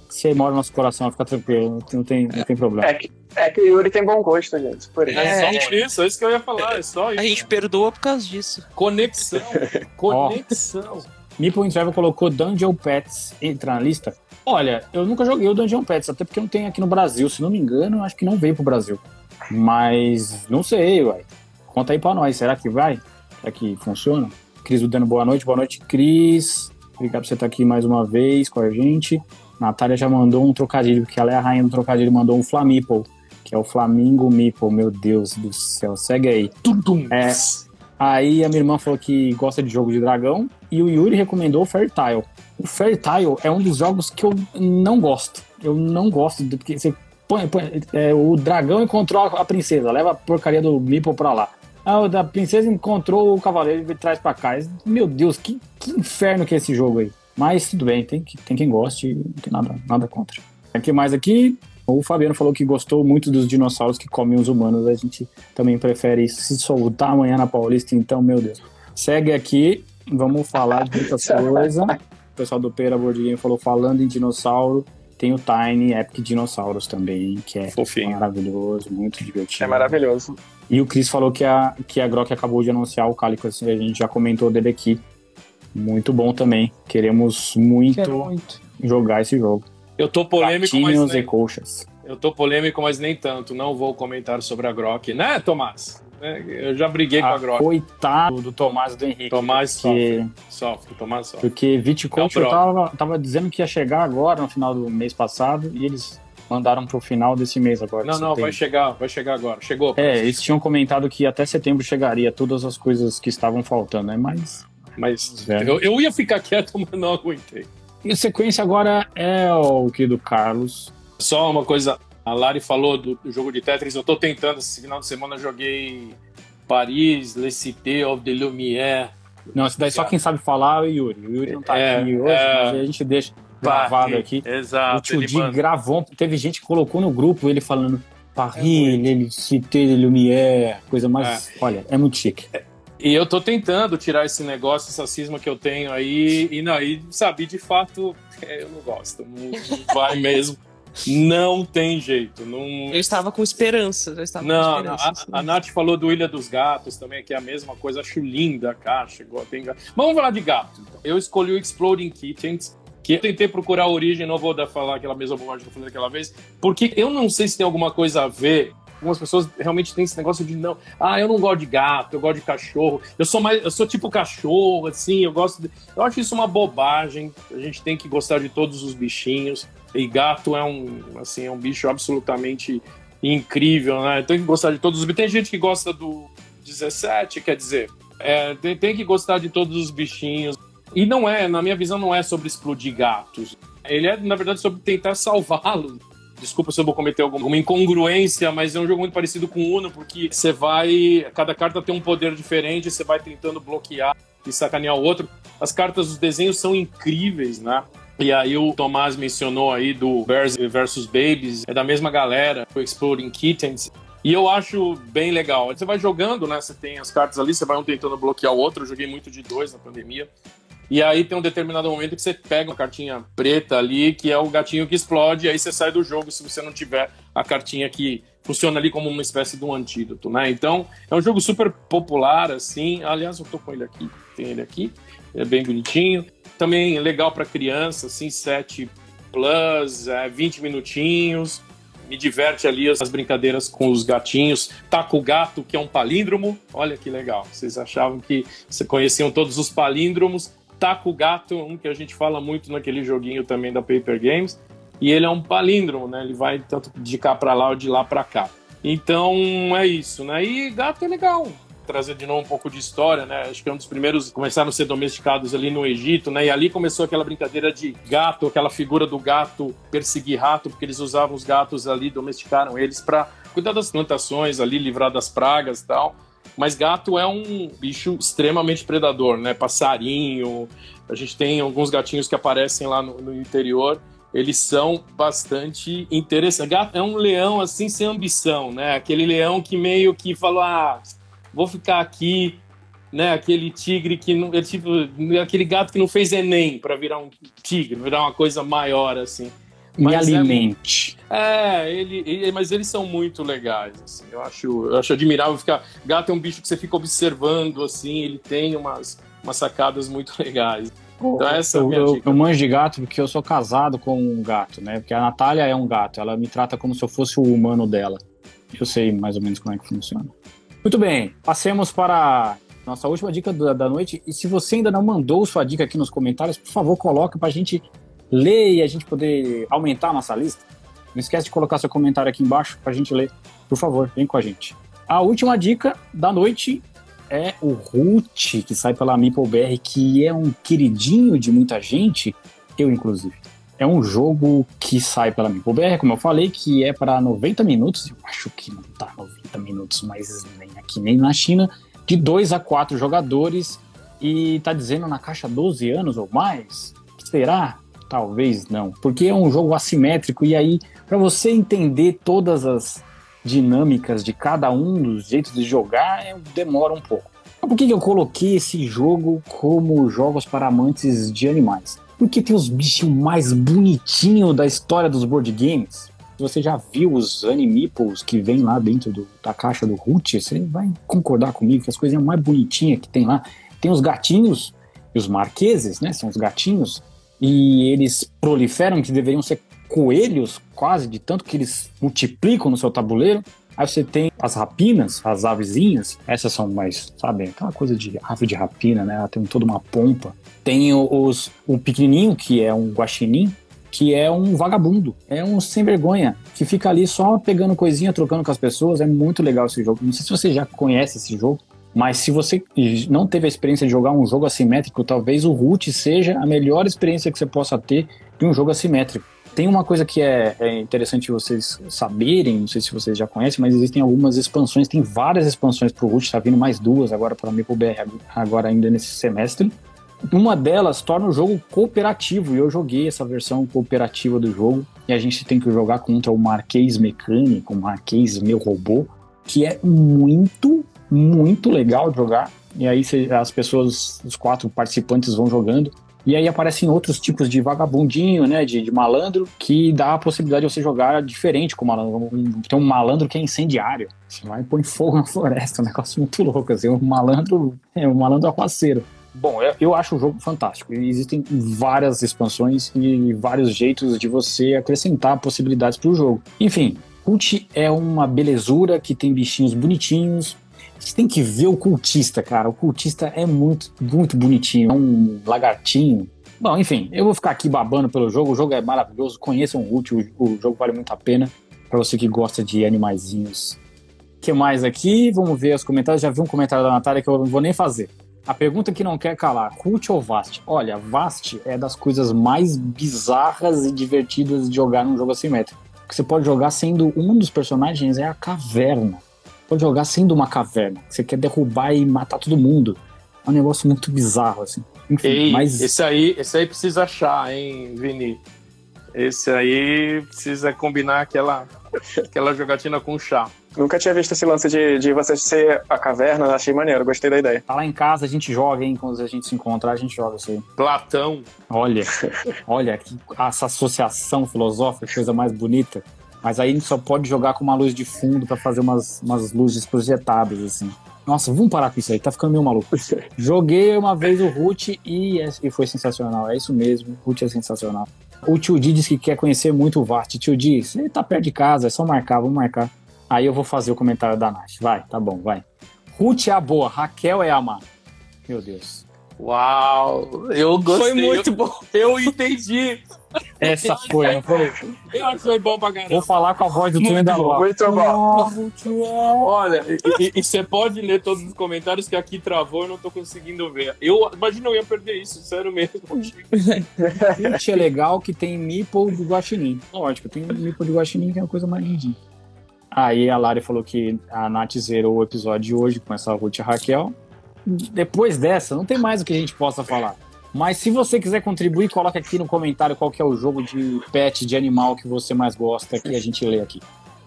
se aí mora no nosso coração, fica tranquilo, não tem, não tem problema. É que, é que o Yuri tem bom gosto, gente. Por isso. É, é só por isso, é isso que eu ia falar, é só isso. A gente perdoa por causa disso. Conexão. Conexão. Oh. Meeple Travel colocou Dungeon Pets entrar na lista. Olha, eu nunca joguei o Dungeon Pets, até porque não tem aqui no Brasil. Se não me engano, acho que não veio pro Brasil. Mas não sei, uai. Conta aí pra nós, será que vai? Será que funciona? Cris dando boa noite. Boa noite, Cris. Obrigado por você estar aqui mais uma vez com a gente. Natália já mandou um trocadilho, porque ela é a rainha do trocadilho, mandou um Flamiple, que é o Flamingo Meeple. Meu Deus do céu, segue aí. Tudo é, Aí a minha irmã falou que gosta de jogo de dragão e o Yuri recomendou o Fairtile. O Fairtile é um dos jogos que eu não gosto. Eu não gosto, porque você põe, põe, é, o dragão encontrou a, a, princesa, leva a porcaria do Meeple pra lá. Ah, a princesa encontrou o cavaleiro e traz pra cá. Meu Deus, que, que inferno que é esse jogo aí. Mas tudo bem, tem, tem quem goste, não tem nada, nada contra. Aqui mais aqui, o Fabiano falou que gostou muito dos dinossauros que comem os humanos. A gente também prefere se soltar amanhã na Paulista, então, meu Deus. Segue aqui, vamos falar de muita coisa. O pessoal do Pera Board Game falou falando em dinossauro. Tem o Tiny Epic Dinossauros também, que é Fofinho. maravilhoso, muito divertido. É maravilhoso. E o Chris falou que a, que a Grok acabou de anunciar o Calico, assim, a gente já comentou dele aqui. Muito bom também. Queremos muito, muito. jogar esse jogo. Eu tô polêmico, Gatinhos mas nem... e coxas. Eu tô polêmico, mas nem tanto. Não vou comentar sobre a Grok, né, Tomás? É, eu já briguei a com a Grok. Coitado do Tomás do Henrique. Tomás porque... sofre. Sofre, Tomás sofre. Porque Viticoach é tava, tava dizendo que ia chegar agora, no final do mês passado, e eles mandaram pro final desse mês agora. Não, não, vai chegar, vai chegar agora. Chegou. É, eles tinham comentado que até setembro chegaria todas as coisas que estavam faltando, né? Mas. Mas eu, eu ia ficar quieto, mas não aguentei. E a sequência agora é o que do Carlos. Só uma coisa, a Lari falou do, do, jogo de Tetris, eu tô tentando, esse final de semana eu joguei Paris, Le Cité of the Lumière. Não, esse daí só quem sabe falar é o Yuri. O Yuri não tá é, aqui hoje, é... mas a gente deixa gravado aqui. Exato. O tio Di gravou, teve gente que colocou no grupo ele falando Paris, é Le Cité de Lumière, coisa mais. É. Olha, é muito chique. É, e eu tô tentando tirar esse negócio, essa cisma que eu tenho aí, e não, e sabe, de fato, eu não gosto, não vai mesmo. Não tem jeito. Não... Eu estava com esperança. Eu estava não, esperança, a, a Nath falou do Ilha dos Gatos também, que é a mesma coisa. Acho linda a caixa. Igual tem gato. Mas vamos falar de gato. Então. Eu escolhi o Exploding Kittens, que eu tentei procurar a origem, não vou dar, falar aquela mesma bobagem que eu falei daquela vez, porque eu não sei se tem alguma coisa a ver algumas pessoas realmente têm esse negócio de não, ah, eu não gosto de gato, eu gosto de cachorro, eu sou mais, eu sou tipo cachorro, assim, eu gosto de, eu acho isso uma bobagem. A gente tem que gostar de todos os bichinhos. E gato é um, assim, é um bicho absolutamente incrível, né? Tem que gostar de todos os bichos. Tem gente que gosta do 17, quer dizer, é, tem, tem que gostar de todos os bichinhos. E não é, na minha visão, não é sobre explodir gatos. Ele é, na verdade, sobre tentar salvá-los Desculpa se eu vou cometer alguma incongruência, mas é um jogo muito parecido com o Uno, porque você vai. Cada carta tem um poder diferente, você vai tentando bloquear e sacanear o outro. As cartas, os desenhos são incríveis, né? E aí o Tomás mencionou aí do Bears versus Babies, é da mesma galera, o Exploding Kittens. E eu acho bem legal. Você vai jogando, né? Você tem as cartas ali, você vai um tentando bloquear o outro. Eu joguei muito de dois na pandemia. E aí tem um determinado momento que você pega uma cartinha preta ali, que é o gatinho que explode, e aí você sai do jogo se você não tiver a cartinha que funciona ali como uma espécie de um antídoto, né? Então, é um jogo super popular, assim. Aliás, eu tô com ele aqui, tem ele aqui, é bem bonitinho. Também legal para criança, assim, 7 plus, é, 20 minutinhos. Me diverte ali as brincadeiras com os gatinhos. Taco o gato, que é um palíndromo. Olha que legal. Vocês achavam que você conheciam todos os palíndromos Taco Gato, um que a gente fala muito naquele joguinho também da Paper Games, e ele é um palíndromo, né? Ele vai tanto de cá para lá ou de lá para cá. Então é isso, né? E gato é legal. Trazer de novo um pouco de história, né? Acho que é um dos primeiros começaram a ser domesticados ali no Egito, né? E ali começou aquela brincadeira de gato, aquela figura do gato perseguir rato, porque eles usavam os gatos ali, domesticaram eles para cuidar das plantações ali, livrar das pragas e tal. Mas gato é um bicho extremamente predador, né? Passarinho. A gente tem alguns gatinhos que aparecem lá no, no interior. Eles são bastante interessantes. Gato é um leão assim sem ambição, né? Aquele leão que meio que falou: ah, vou ficar aqui, né? Aquele tigre que não. É tipo, aquele gato que não fez Enem para virar um tigre, virar uma coisa maior, assim. Me mas é alimente. É, é ele, ele, mas eles são muito legais, assim. Eu acho, eu acho admirável ficar. Gato é um bicho que você fica observando, assim, ele tem umas, umas sacadas muito legais. Então essa eu, é a minha eu. Eu manjo de gato porque eu sou casado com um gato, né? Porque a Natália é um gato, ela me trata como se eu fosse o humano dela. Eu sei mais ou menos como é que funciona. Muito bem, passemos para nossa última dica da, noite. E se você ainda não mandou sua dica aqui nos comentários, por favor, coloque para a gente ler e a gente poder aumentar a nossa lista, não esquece de colocar seu comentário aqui embaixo para a gente ler. Por favor, vem com a gente. A última dica da noite é o Root, que sai pela MeepleBR, que é um queridinho de muita gente, eu inclusive. É um jogo que sai pela MipoBR, como eu falei, que é para 90 minutos. Eu acho que não tá 90 minutos, mas nem aqui nem na China. De 2 a 4 jogadores. E tá dizendo na caixa 12 anos ou mais? Será? Talvez não. Porque é um jogo assimétrico. E aí, para você entender todas as dinâmicas de cada um dos jeitos de jogar, é, demora um pouco. Por que, que eu coloquei esse jogo como jogos para amantes de animais? Porque tem os bichos mais bonitinhos da história dos board games. Se você já viu os animiples que vem lá dentro do, da caixa do Root, você vai concordar comigo que as coisinhas mais bonitinhas que tem lá. Tem os gatinhos e os marqueses, né? São os gatinhos. E eles proliferam, que deveriam ser coelhos, quase, de tanto que eles multiplicam no seu tabuleiro. Aí você tem as rapinas, as avezinhas, essas são mais, sabe, aquela coisa de ave de rapina, né? Ela tem toda uma pompa. Tem os, o pequenininho, que é um guaxinim, que é um vagabundo, é um sem vergonha, que fica ali só pegando coisinha, trocando com as pessoas. É muito legal esse jogo. Não sei se você já conhece esse jogo, mas se você não teve a experiência de jogar um jogo assimétrico, talvez o Root seja a melhor experiência que você possa ter de um jogo assimétrico. Tem uma coisa que é, é, interessante vocês saberem, não sei se vocês já conhecem, mas existem algumas expansões, tem várias expansões para o Root, está vindo mais duas agora para mim, BR, agora ainda nesse semestre. Uma delas torna o jogo cooperativo, e eu joguei essa versão cooperativa do jogo, e a gente tem que jogar contra o Marquês Mecânico, o Marquês Meu Robô, que é muito, muito legal de jogar. E aí as pessoas, os quatro participantes vão jogando. E aí aparecem outros tipos de vagabundinho, né? De, de, malandro, que dá a possibilidade de você jogar diferente com o malandro. Tem um malandro que é incendiário. Você vai e põe fogo na floresta, um negócio muito louco. Assim, um malandro é um malandro arruaceiro. Bom, eu acho o jogo fantástico. Existem várias expansões e vários jeitos de você acrescentar possibilidades para o jogo. Enfim, Cult é uma belezura que tem bichinhos bonitinhos, você tem que ver o cultista, cara. O cultista é muito, muito bonitinho. É um lagartinho. Bom, enfim, eu vou ficar aqui babando pelo jogo. O jogo é maravilhoso. Conheçam o Root, o, jogo vale muito a pena. Para você que gosta de animaizinhos. O que mais aqui? Vamos ver os comentários. Já vi um comentário da Natália que eu não vou nem fazer. A pergunta que não quer calar: Cult ou Vast? Olha, Vast é das coisas mais bizarras e divertidas de jogar num jogo assimétrico. Porque você pode jogar sendo um dos personagens é a caverna pode jogar sendo uma caverna. Você quer derrubar e matar todo mundo. É um negócio muito bizarro, assim. Enfim, Ei, mas... esse, aí, esse aí precisa achar, hein, Vini? Esse aí precisa combinar aquela, aquela jogatina com chá. Nunca tinha visto esse lance de, de você ser a caverna, achei maneiro, gostei da ideia. Tá lá em casa, a gente joga, hein? Quando a gente se encontrar, a gente joga isso aí. Platão. Olha, olha, que, essa associação filosófica, coisa mais bonita. Mas aí a gente só pode jogar com uma luz de fundo para fazer umas, umas luzes projetadas, assim. Nossa, vamos parar com isso aí, tá ficando meio maluco. Joguei uma vez o Root e, é, e foi sensacional. É isso mesmo, Root é sensacional. O tio Di disse que quer conhecer muito o Vast. Tio Di, você tá perto de casa, é só marcar, vamos marcar. Aí eu vou fazer o comentário da Nath. Vai, tá bom, vai. Ruth é a boa, Raquel é a má. Meu Deus. Uau, eu gostei. Foi muito eu, bom. Eu entendi. Essa foi, não foi? Eu acho que foi bom pra caramba. Vou falar com a voz do Túnel da Lua. Muito bom. Olha, e você pode ler todos os comentários que aqui travou, eu não tô conseguindo ver. Eu imagina eu ia perder isso, sério mesmo. Gente, é legal que tem Meeple do Guaxinim. Lógico, tem Meeple do Guaxinim que é uma coisa mais lindinha. Aí a Lari falou que a Nath zerou o episódio de hoje com essa Ruth e Raquel. Depois dessa, não tem mais o que a gente possa falar. Mas se você quiser contribuir, coloque aqui no comentário qual que é o jogo de pet, de animal que você mais gosta, que a gente lê aqui.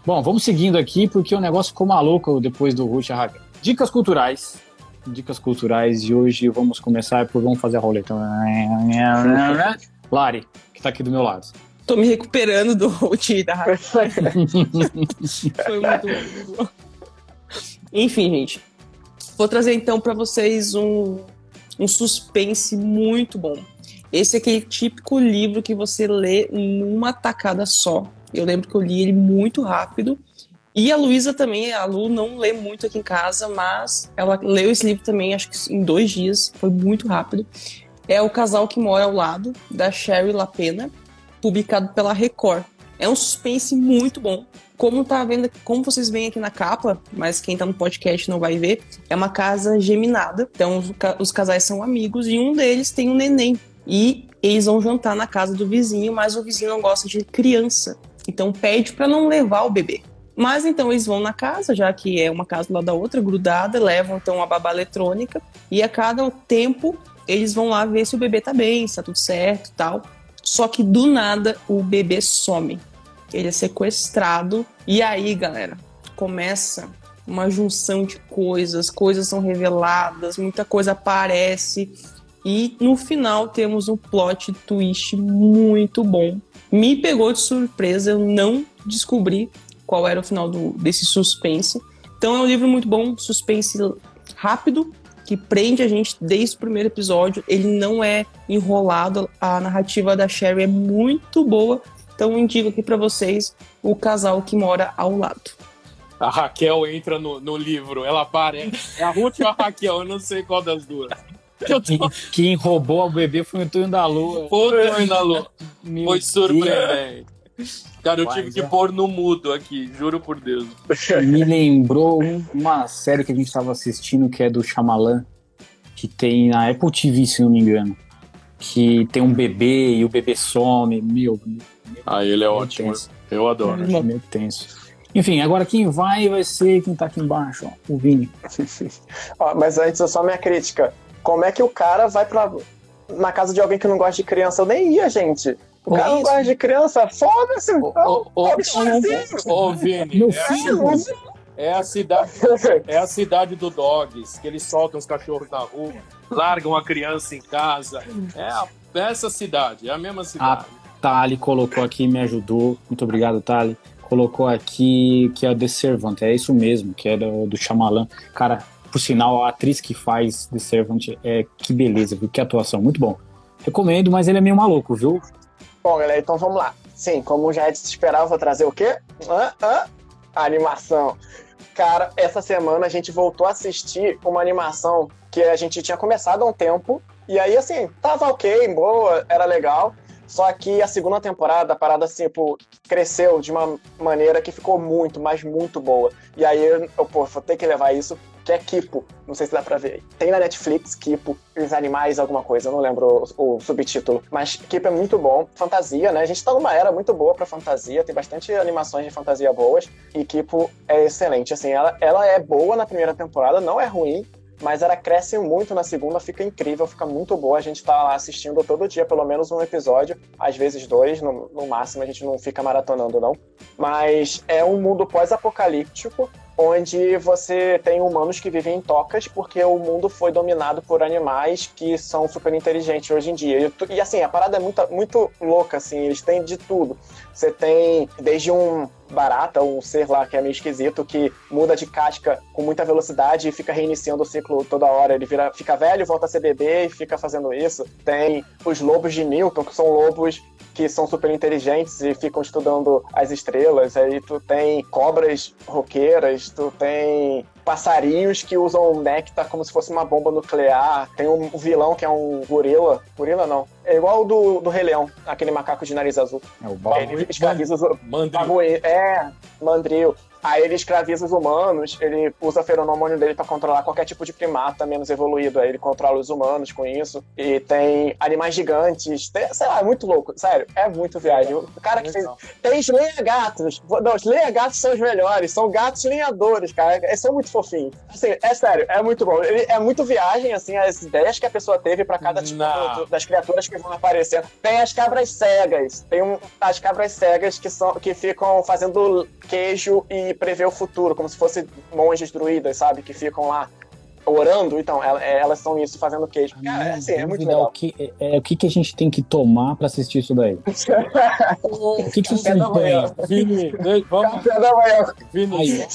Bom, vamos seguindo aqui, porque o negócio ficou maluco depois do Ruth Hagen. Dicas culturais. Dicas culturais e hoje vamos começar por vamos fazer a roleta. Lari, que tá aqui do meu lado. Tô me recuperando do Ruth da Foi muito bom. Enfim, gente. Vou trazer então para vocês um um suspense muito bom. Esse é aquele típico livro que você lê numa tacada só. Eu lembro que eu li ele muito rápido. E a Luísa também, a Lu não lê muito aqui em casa, mas ela leu esse livro também, acho que em dois dias, foi muito rápido. É O Casal que Mora ao Lado, da Sherry Lapena, publicado pela Record. É um suspense muito bom. Como tá vendo, como vocês veem aqui na capa, mas quem tá no podcast não vai ver, é uma casa geminada. Então os, casais são amigos e um deles tem um neném. E eles vão jantar na casa do vizinho, mas o vizinho não gosta de criança. Então pede para não levar o bebê. Mas então eles vão na casa, já que é uma casa lá da outra, grudada, levam então a babá eletrônica e a cada tempo eles vão lá ver se o bebê tá bem, se tá tudo certo tal. Só que do nada o bebê some. Ele é sequestrado. E aí, galera, começa uma junção de coisas, coisas são reveladas, muita coisa aparece. E no final temos um plot twist muito bom. Me pegou de surpresa, eu não descobri qual era o final do, desse suspense. Então é um livro muito bom, suspense rápido, que prende a gente desde o primeiro episódio. Ele não é enrolado, a narrativa da Sherry é muito boa. Então eu indico aqui para vocês o casal que mora ao lado. A Raquel entra no, no livro, ela aparece. É a Ruth ou a Raquel? Eu não sei qual das duas. Quem, quem roubou o bebê foi o Tonho da Lua. Foi o Tonho da Lua. Foi surpreendente. Cara, eu tive que é. pôr no mudo aqui, juro por Deus. Me lembrou uma série que a gente estava assistindo, que é do Shyamalan, que tem na Apple TV, se não me engano. Que tem um bebê e o bebê some. Meu. Ah, ele é ótimo. Tenso. Eu adoro. É meio tenso. Enfim, agora quem vai vai ser quem tá aqui embaixo, ó, o Vini. ó, mas antes, só minha crítica. Como é que o cara vai pra, na casa de alguém que não gosta de criança? Eu nem ia, gente. O cara não gosta de criança, foda-se. Ô, Vini, é, é, a cidade, é a cidade do Dogs, que eles soltam os cachorros na rua, largam a criança em casa. É a, essa cidade, é a mesma cidade. A Tali colocou aqui me ajudou. Muito obrigado, Tali. Colocou aqui que é The Servant, é isso mesmo, que é do, do. Cara, por sinal, a atriz que faz The Servant é que beleza, viu? Que atuação, muito bom. Recomendo, mas ele é meio maluco, viu? Bom, galera, então vamos lá. Sim, como já é de se esperar, eu vou trazer o quê? Hã? Hã? Animação. Cara, essa semana a gente voltou a assistir uma animação que a gente tinha começado há um tempo. E aí, assim, tava ok, boa, era legal. Só que a segunda temporada, a parada, assim, pô, cresceu de uma maneira que ficou muito, mas muito boa. E aí, eu, pô, vou ter que levar isso que é Kipo. Não sei se dá pra ver. Tem na Netflix, Kipo, os animais, alguma coisa, eu não lembro o, o, subtítulo. Mas Kipo é muito bom. Fantasia, né? A gente tá numa era muito boa pra fantasia, tem bastante animações de fantasia boas. E Kipo é excelente. Assim, ela, ela é boa na primeira temporada, não é ruim, mas ela cresce muito na segunda, fica incrível, fica muito boa. A gente tá lá assistindo todo dia, pelo menos um episódio, às vezes dois, no, no máximo, a gente não fica maratonando, não. Mas é um mundo pós-apocalíptico, onde você tem humanos que vivem em tocas porque o mundo foi dominado por animais que são super inteligentes hoje em dia. E, e assim, a parada é muito, muito louca, assim, eles têm de tudo. Você tem desde um barata, um ser lá que é meio esquisito, que muda de casca com muita velocidade e fica reiniciando o ciclo toda hora. Ele vira, fica velho, volta a ser bebê e fica fazendo isso. Tem os lobos de Newton, que são lobos que são super inteligentes e ficam estudando as estrelas. Aí tu tem cobras roqueiras, tu tem passarinhos que usam o néctar como se fosse uma bomba nuclear. Tem um vilão que é um gorila. Gorila não. É igual o do, do Rei Leão, aquele macaco de nariz azul. É o babu... Ele escraviza os... Mandril. É, mandril. Aí ele escraviza os humanos, ele usa feromônio dele para controlar qualquer tipo de primata menos evoluído. Aí ele controla os humanos com isso. E tem animais gigantes. Tem, sei lá, é muito louco. Sério, é muito viagem. O cara que fez. Tem os lenha-gatos. Não, os lenha-gatos são os melhores. São gatos lenhadores, cara. Eles são muito fofinhos. Assim, é sério, é muito bom. Ele, é muito viagem, assim, as ideias que a pessoa teve para cada tipo do, das criaturas que vão aparecendo. Tem as cabras cegas. Tem um, as cabras cegas que, são, que ficam fazendo queijo e prever o futuro, como se fossem monges druidas, sabe? Que ficam lá orando, então, é, elas são isso, fazendo queijo. Cara, é, assim, é muito legal. O que, é, é, o que, que a gente tem que tomar pra assistir isso daí? o que, que tem? Vini, vamos... Café da manhã. Vini,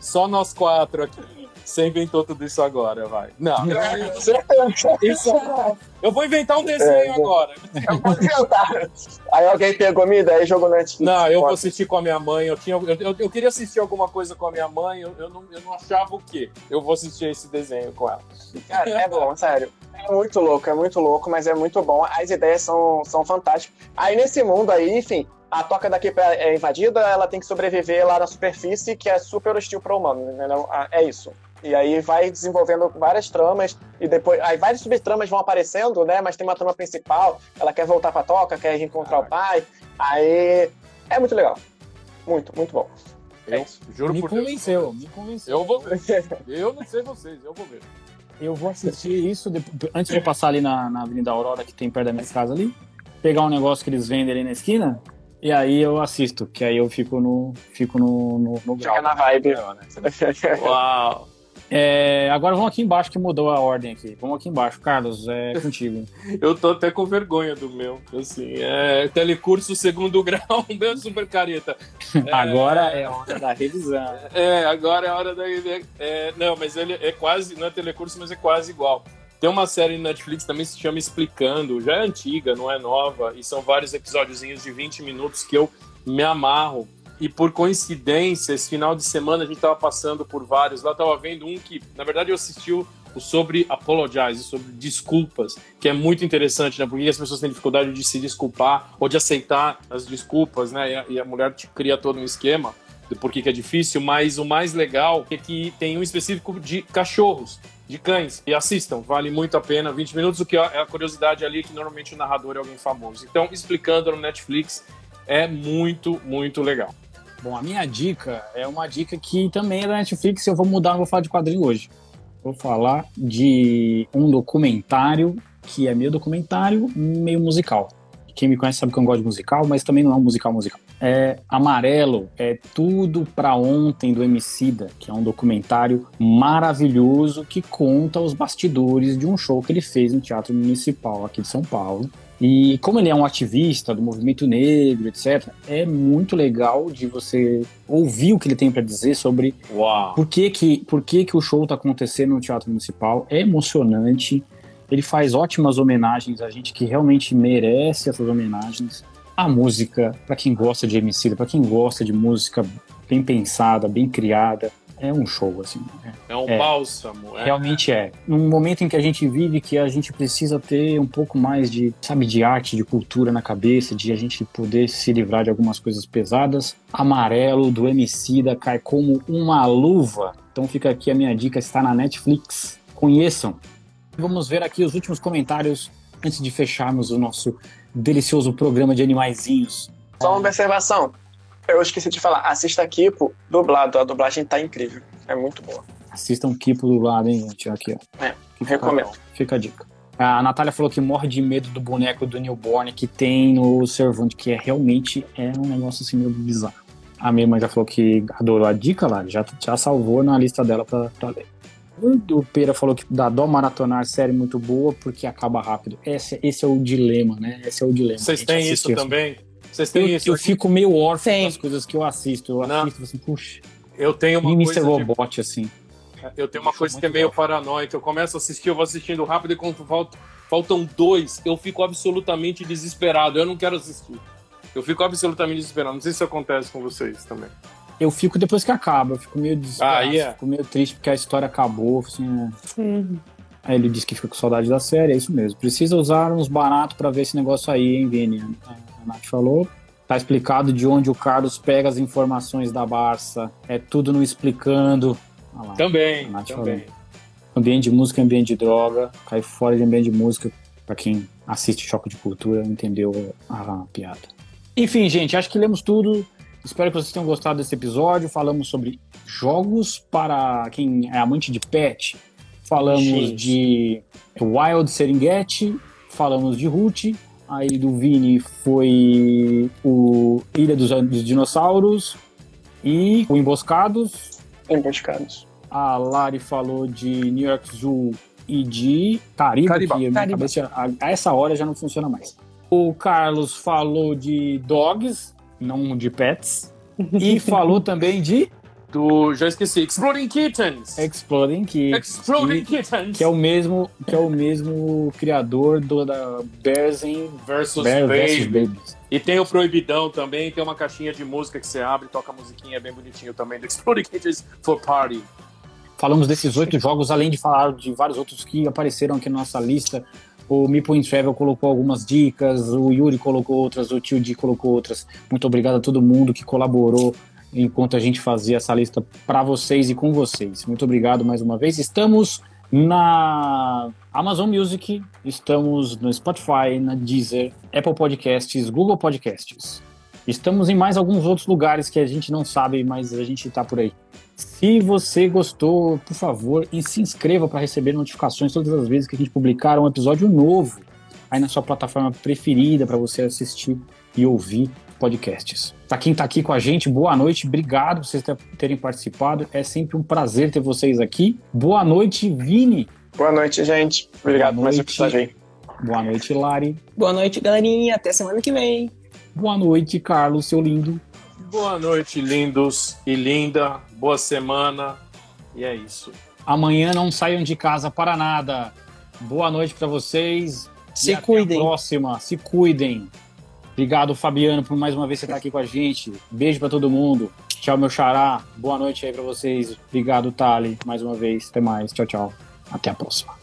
só nós quatro aqui. Você inventou tudo isso agora, vai. Não. isso, eu vou inventar um desenho é, agora. Eu vou inventar. Aí alguém pegou minha ideia e jogou Netflix. Não, eu vou assistir com a minha mãe. Eu, tinha, eu, eu, eu queria assistir alguma coisa com a minha mãe, eu, eu, não, eu não achava o quê. Eu vou assistir esse desenho com ela. Cara, é bom, sério. É muito louco, é muito louco, mas é muito bom. As ideias são, são fantásticas. Aí nesse mundo aí, enfim, a toca daqui é invadida, ela tem que sobreviver lá na superfície, que é super hostil para o humano? Ah, é isso. E aí vai desenvolvendo várias tramas e depois aí várias subtramas vão aparecendo, né? Mas tem uma trama principal, ela quer voltar pra toca, quer reencontrar o pai. Aí é muito legal. Muito, muito bom. Eu, juro me por convenceu, Deus. me convenceu. Eu vou ver. Eu não sei vocês, eu vou ver. Eu vou assistir isso depois, antes de eu passar ali na, na Avenida Aurora, que tem perto da minha casa ali, pegar um negócio que eles vendem ali na esquina, e aí eu assisto, que aí eu fico no. Fico no. no, no Fica na vibe. Uau! É, agora vamos aqui embaixo que mudou a ordem aqui. Vamos aqui embaixo. Carlos, é contigo. Eu tô até com vergonha do meu. Assim, é telecurso segundo grau, meu super careta. É, agora é a hora da revisão. É, agora é hora da. É, não, mas ele é quase. Não é telecurso, mas é quase igual. Tem uma série no Netflix também que se chama Explicando, já é antiga, não é nova, e são vários episódiozinhos de 20 minutos que eu me amarro e por coincidência, esse final de semana a gente estava passando por vários. Lá estava vendo um que, na verdade, eu assisti o sobre apologize, sobre desculpas, que é muito interessante, né? Porque as pessoas têm dificuldade de se desculpar ou de aceitar as desculpas, né? E a, e a mulher te cria todo um esquema de por que, que é difícil, mas o mais legal é que tem um específico de cachorros, de cães. E assistam, vale muito a pena. 20 minutos, o que é a curiosidade ali, que normalmente o narrador é alguém famoso. Então, explicando no Netflix, é muito, muito legal. Bom, a minha dica é uma dica que também é da Netflix. Eu vou mudar, não vou falar de quadrinho hoje. Vou falar de um documentário que é meio documentário, meio musical. Quem me conhece sabe que eu gosto de musical, mas também não é um musical musical. É Amarelo, é Tudo Pra Ontem do Emicida, que é um documentário maravilhoso que conta os bastidores de um show que ele fez no Teatro Municipal aqui de São Paulo e como ele é um ativista do movimento negro, etc., é muito legal de você ouvir o que ele tem para dizer sobre Uau. por que que, por que que o show está acontecendo no Teatro Municipal. É emocionante. Ele faz ótimas homenagens a gente que realmente merece essas homenagens. A música, para quem gosta de MC, para quem gosta de música bem pensada, bem criada, é um show, assim. É, é um é, bálsamo. É. Realmente é. Num momento em que a gente vive, que a gente precisa ter um pouco mais de, sabe, de arte, de cultura na cabeça, de a gente poder se livrar de algumas coisas pesadas. Amarelo do Emicida cai como uma luva. Então fica aqui a minha dica, está na Netflix. Conheçam. Vamos ver aqui os últimos comentários antes de fecharmos o nosso delicioso programa de animaizinhos. Só uma observação. Eu esqueci de falar, assista Kipo dublado, a dublagem tá incrível. É muito boa. Assistam Kipo dublado, hein, gente? Aqui, ó. É, recomendo. Fica a dica. A Natália falou que morre de medo do boneco do Newborn que tem no Servant, que é realmente é um negócio assim meio bizarro. A minha irmã já falou que adorou a dica lá, já, já salvou na lista dela pra, pra ler. O Pera falou que dá dó maratonar série muito boa porque acaba rápido. Esse, esse é o dilema, né? Esse é o dilema. Vocês têm isso também? Vocês têm eu, isso? Eu fico meio órfão das coisas que eu assisto. Eu Não. assisto assim, puxa. Eu tenho uma coisa. Mr. de- Robot, assim. Eu tenho uma Acho coisa que é meio paranoica. Eu começo a assistir, eu vou assistindo rápido e quando falta- faltam dois, eu fico absolutamente desesperado. Eu não quero assistir. Eu fico absolutamente desesperado. Não sei se isso acontece com vocês também. Eu fico depois que acaba, eu fico meio desesperado. Ah, yeah. Fico meio triste porque a história acabou. Assim, é. Aí ele disse que fica com saudade da série, é isso mesmo. Precisa usar uns baratos pra ver esse negócio aí, hein, Vini? Nath falou. Tá explicado de onde o Carlos pega as informações da Barça. É tudo no explicando. Lá. Também, também. falou. Ambiente de música, ambiente de droga. Cai fora de ambiente de música. Pra quem assiste Choque de Cultura, entendeu a piada. Enfim, gente, acho que lemos tudo. Espero que vocês tenham gostado desse episódio. Falamos sobre jogos para quem é amante de pet. Falamos Gente. de Wild Serengeti. Falamos de Root. Aí do Vini foi o Ilha dos, dos Dinossauros e o Emboscados. Emboscados. A Lari falou de New York Zoo e de Caribe, Cariba. que a minha Cariba. cabeça a, a essa hora já não funciona mais. O Carlos falou de dogs, não de pets. E falou também de Do, já esqueci. Exploding Kittens! Exploding Kids. Exploding que, Kittens! que é o mesmo que é o mesmo criador do da Bears in Versus Bear versus Baby. Babies. E tem o Proibidão também, que é uma caixinha de música que você abre e toca a musiquinha bem bonitinho também do Exploding Kittens for Party. Falamos desses oito jogos, além de falar de vários outros que apareceram aqui na nossa lista. O Meeple in Travel colocou algumas dicas, o Yuri colocou outras, o Tio Di colocou outras. Muito obrigado a todo mundo que colaborou enquanto a gente fazia essa lista para vocês e com vocês. Muito obrigado mais uma vez. Estamos na Amazon Music, estamos no Spotify, na Deezer, Apple Podcasts, Google Podcasts. Estamos em mais alguns outros lugares que a gente não sabe, mas a gente está por aí. Se você gostou, por favor, e se inscreva para receber notificações todas as vezes que a gente publicar um episódio novo aí na sua plataforma preferida para você assistir e ouvir podcasts. Para quem está aqui com a gente, boa noite, obrigado por vocês terem participado. É sempre um prazer ter vocês aqui. Boa noite, Vini. Boa noite, gente. Obrigado por mais um episódio aí. Boa noite, Lari. Boa noite, galerinha. Até semana que vem. Boa noite, Carlos, seu lindo. Boa noite, lindos e linda. Boa semana. E é isso. Amanhã não saiam de casa para nada. Boa noite para vocês. Se cuidem. Até a próxima. Se cuidem. Obrigado, Fabiano, por mais uma vez você estar aqui com a gente. Beijo para todo mundo. Tchau, meu xará. Boa noite aí para vocês. Obrigado, Tali, mais uma vez. Até mais. Tchau, tchau. Até a próxima.